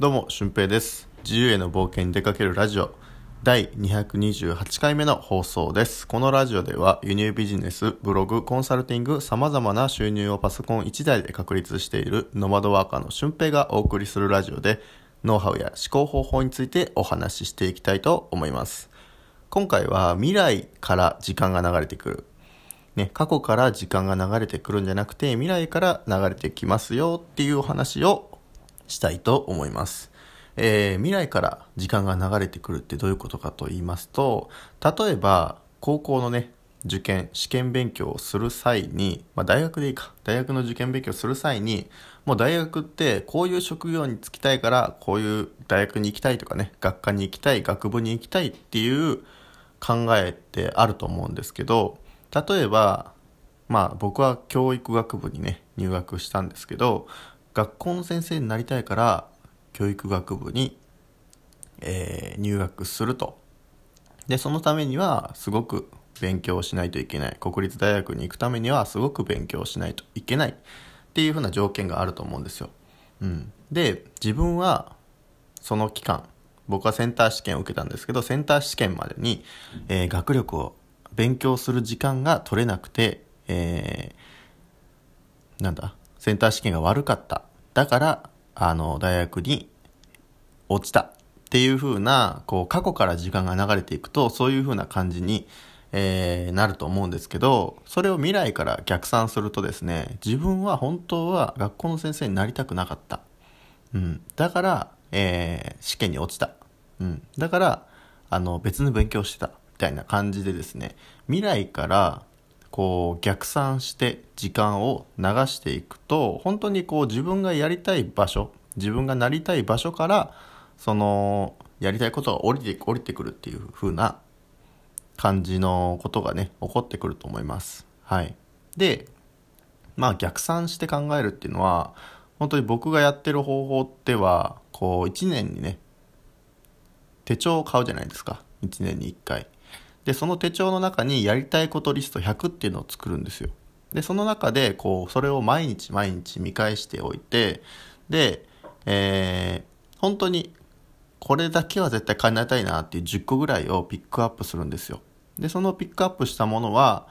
どうも、俊平です。自由への冒険に出かけるラジオ第228回目の放送です。このラジオでは輸入ビジネス、ブログ、コンサルティング、様々な収入をパソコン1台で確立しているノマドワーカーの俊平がお送りするラジオでノウハウや思考方法についてお話ししていきたいと思います。今回は未来から時間が流れてくる。ね、過去から時間が流れてくるんじゃなくて未来から流れてきますよっていうお話をしたいと思います。えー未来から時間が流れてくるってどういうことかと言いますと、例えば高校のね、受験、試験勉強をする際に、まあ大学でいいか、大学の受験勉強をする際に、もう大学ってこういう職業に就きたいから、こういう大学に行きたいとかね、学科に行きたい、学部に行きたいっていう考えってあると思うんですけど、例えば、まあ僕は教育学部にね、入学したんですけど、学校の先生になりたいから、教育学部に、えー入学すると。で、そのためには、すごく勉強しないといけない。国立大学に行くためには、すごく勉強しないといけない。っていうふうな条件があると思うんですよ。うん。で、自分は、その期間、僕はセンター試験を受けたんですけど、センター試験までに、えー学力を勉強する時間が取れなくて、えーなんだ、センター試験が悪かった。だから、あの、大学に落ちた。っていう風な、こう、過去から時間が流れていくと、そういう風な感じに、えーなると思うんですけど、それを未来から逆算するとですね、自分は本当は学校の先生になりたくなかった。うん。だから、えー試験に落ちた。うん。だから、あの、別の勉強してた。みたいな感じでですね、未来から、こう、逆算して時間を流していくと、本当にこう、自分がやりたい場所、自分がなりたい場所から、その、やりたいことが降りて、降りてくるっていう風な感じのことがね、起こってくると思います。はい。で、まあ逆算して考えるっていうのは、本当に僕がやってる方法っては、こう1年にね、手帳を買うじゃないですか。1年に1回。で、その手帳の中にやりたいことリスト100っていうのを作るんですよ。で、その中で、こう、それを毎日毎日見返しておいて、で、えー、本当に、これだけは絶対叶えたいなっていう10個ぐらいをピックアップするんですよ。で、そのピックアップしたものは、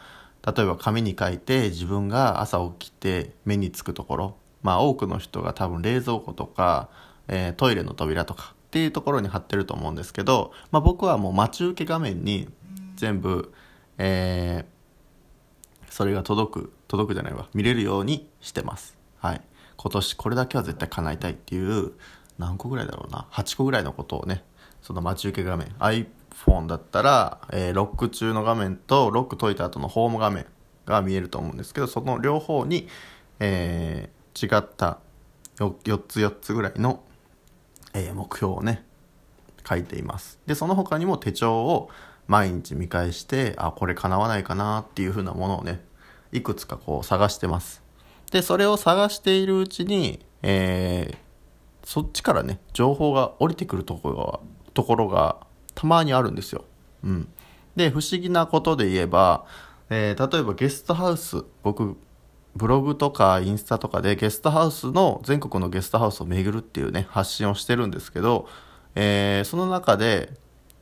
例えば紙に書いて自分が朝起きて目につくところ、まあ多くの人が多分冷蔵庫とか、えートイレの扉とかっていうところに貼ってると思うんですけど、まあ僕はもう待ち受け画面に全部、えーそれが届く、届くじゃないわ、見れるようにしてます。はい。今年これだけは絶対叶えたいっていう、何個ぐらいだろうな、8個ぐらいのことをね、その待ち受け画面、iPhone だったら、えーロック中の画面とロック解いた後のホーム画面が見えると思うんですけど、その両方に、えー違った4つ4つぐらいの、えー目標をね、書いています。で、その他にも手帳を毎日見返して、あ、これ叶わないかなっていう風なものをね、いくつかこう探してます。で、それを探しているうちに、えーそっちからね、情報が降りてくるところが、ところがたまにあるんですよ。うん。で、不思議なことで言えば、えー例えばゲストハウス、僕、ブログとかインスタとかでゲストハウスの、全国のゲストハウスを巡るっていうね、発信をしてるんですけど、えーその中で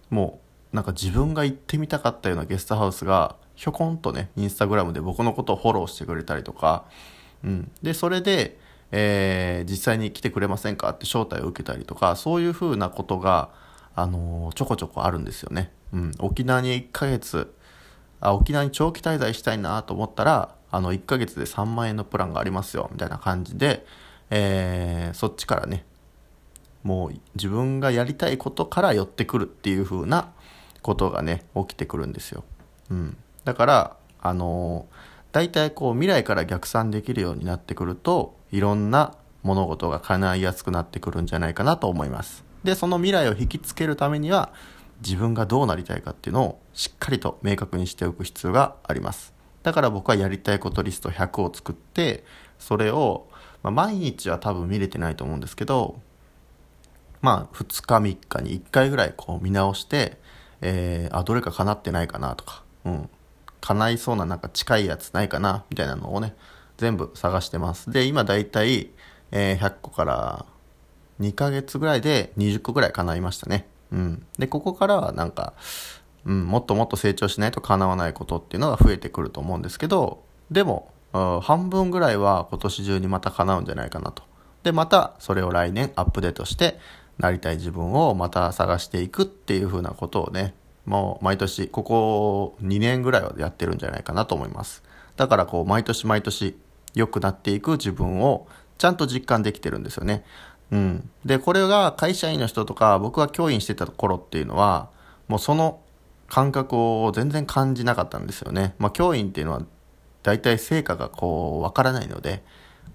もう、なんか自分が行ってみたかったようなゲストハウスが、ひょこんとね、インスタグラムで僕のことをフォローしてくれたりとか、うん。で、それで、えー実際に来てくれませんかって招待を受けたりとか、そういう風なことが、あのーちょこちょこあるんですよね。うん。沖縄に1ヶ月、あ、沖縄に長期滞在したいなと思ったら、あの、1ヶ月で3万円のプランがありますよ、みたいな感じで、えーそっちからね、もう自分がやりたいことから寄ってくるっていう風なことがね、起きてくるんですよ。うん。だから、あの大体こう未来から逆算できるようになってくると、いろんな物事が叶いやすくなってくるんじゃないかなと思います。で、その未来を引きつけるためには、自分がどうなりたいかっていうのをしっかりと明確にしておく必要があります。だから僕はやりたいことリスト100を作って、それを、まあ、毎日は多分見れてないと思うんですけど、まあ、2日3日に1回ぐらいこう見直して、えー、あ、どれか叶ってないかなとか、うん。叶いそうななんか近いやつないかなみたいなのをね、全部探してます。で、今だいたい、えー100個から2ヶ月ぐらいで20個ぐらい叶いましたね。うん。で、ここからはなんか、うん、もっともっと成長しないと叶わないことっていうのが増えてくると思うんですけど、でも、半分ぐらいは今年中にまた叶うんじゃないかなと。で、またそれを来年アップデートして、なりたい自分をまた探していくっていう風なことをね、もう毎年、ここ2年ぐらいはやってるんじゃないかなと思います。だからこう、毎年毎年良くなっていく自分をちゃんと実感できてるんですよね。うん。で、これが会社員の人とか、僕が教員してた頃っていうのは、もうその感覚を全然感じなかったんですよね。まあ、教員っていうのは大体成果がこう、わからないので、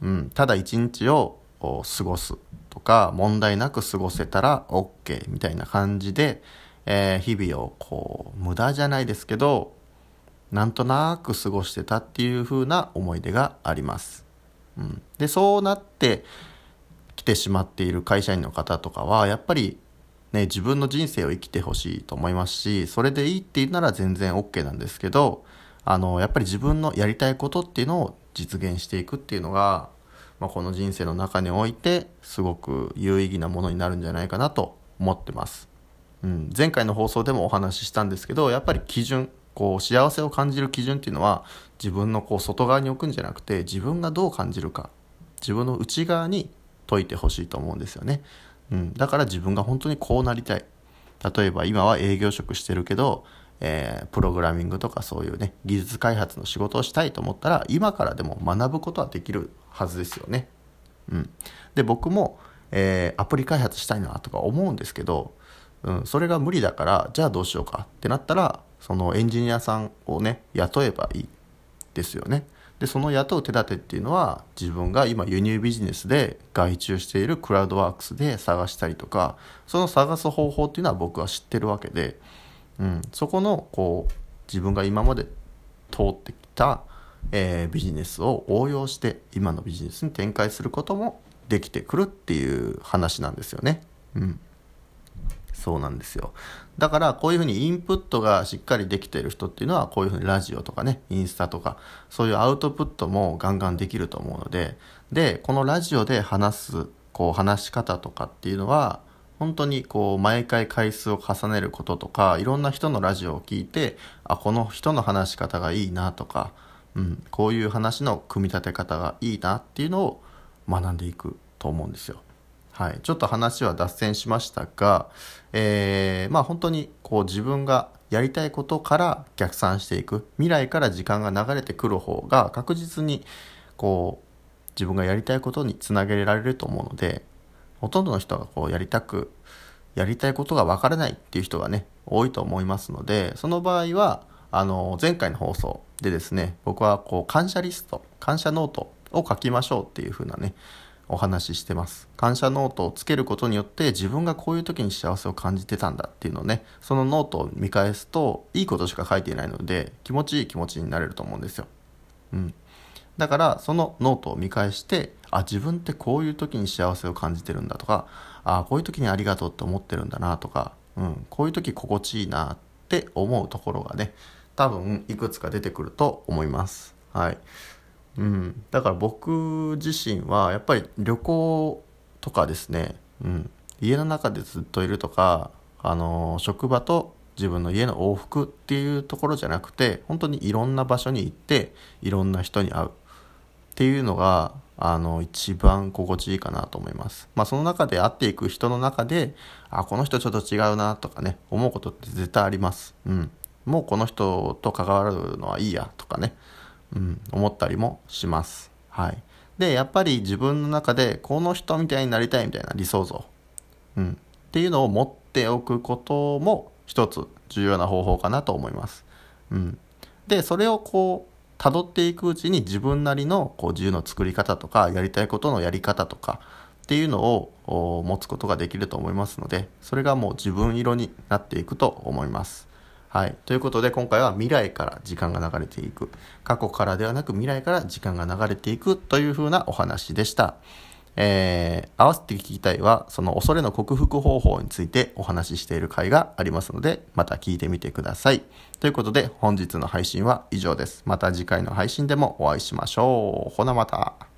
うん、ただ一日を過ごすとか、問題なく過ごせたら OK みたいな感じで、えー、日々をこう、無駄じゃないですけど、なんとなく過ごしてたっていう風な思い出があります。うん、で、そうなってきてしまっている会社員の方とかは、やっぱりね、自分の人生を生きてほしいと思いますし、それでいいって言うなら全然 OK なんですけど、あの、やっぱり自分のやりたいことっていうのを実現していくっていうのが、まあ、この人生の中において、すごく有意義なものになるんじゃないかなと思ってます。うん、前回の放送でもお話ししたんですけど、やっぱり基準、こう、幸せを感じる基準っていうのは、自分のこう、外側に置くんじゃなくて、自分がどう感じるか、自分の内側に解いてほしいと思うんですよね。うん、だから自分が本当にこうなりたい。例えば今は営業職してるけど、えー、プログラミングとかそういうね、技術開発の仕事をしたいと思ったら、今からでも学ぶことはできるはずですよね。うん。で、僕も、えー、アプリ開発したいなとか思うんですけど、うん、それが無理だから、じゃあどうしようかってなったら、そのエンジニアさんをね、雇えばいいですよね。で、その雇う手立てっていうのは、自分が今輸入ビジネスで外注しているクラウドワークスで探したりとか、その探す方法っていうのは僕は知ってるわけで、うん、そこの、こう、自分が今まで通ってきた、えー、ビジネスを応用して今のビジネスに展開することもできてくるっていう話なんですよね。うん。そうなんですよ。だからこういうふうにインプットがしっかりできてる人っていうのはこういうふうにラジオとかね、インスタとかそういうアウトプットもガンガンできると思うので、で、このラジオで話す、こう話し方とかっていうのは本当にこう毎回回数を重ねることとかいろんな人のラジオを聞いてあこの人の話し方がいいなとか、うん、こういう話の組み立て方がいいなっていうのを学んでいくと思うんですよ。はい、ちょっと話は脱線しましたが、えー、まあ本当にこう自分がやりたいことから逆算していく未来から時間が流れてくる方が確実にこう自分がやりたいことにつなげられると思うのでほとんどの人がこうやりたくやりたいことがわからないっていう人がね多いと思いますのでその場合はあの前回の放送でですね僕はこう感謝リスト感謝ノートを書きましょうっていう風なねお話ししてます。感謝ノートをつけることによって自分がこういう時に幸せを感じてたんだっていうのをね、そのノートを見返すといいことしか書いていないので気持ちいい気持ちになれると思うんですよ。うん。だからそのノートを見返して、あ、自分ってこういう時に幸せを感じてるんだとか、あ、こういう時にありがとうって思ってるんだなとか、うん、こういう時心地いいなって思うところがね、多分いくつか出てくると思います。はい。うん、だから僕自身はやっぱり旅行とかですね、うん、家の中でずっといるとか、あの職場と自分の家の往復っていうところじゃなくて本当にいろんな場所に行っていろんな人に会うっていうのがあの一番心地いいかなと思います。まあその中で会っていく人の中であこの人ちょっと違うなとかね思うことって絶対あります。うん。もうこの人と関わるのはいいやとかね。うん、思ったりもします。はい。で、やっぱり自分の中でこの人みたいになりたいみたいな理想像、うん、っていうのを持っておくことも一つ重要な方法かなと思います。うん。で、それをこう、辿っていくうちに自分なりのこう自由の作り方とか、やりたいことのやり方とかっていうのを持つことができると思いますので、それがもう自分色になっていくと思います。はい。ということで、今回は未来から時間が流れていく。過去からではなく未来から時間が流れていくという風なお話でした。えー、合わせて聞きたいは、その恐れの克服方法についてお話ししている回がありますので、また聞いてみてください。ということで、本日の配信は以上です。また次回の配信でもお会いしましょう。ほなまた。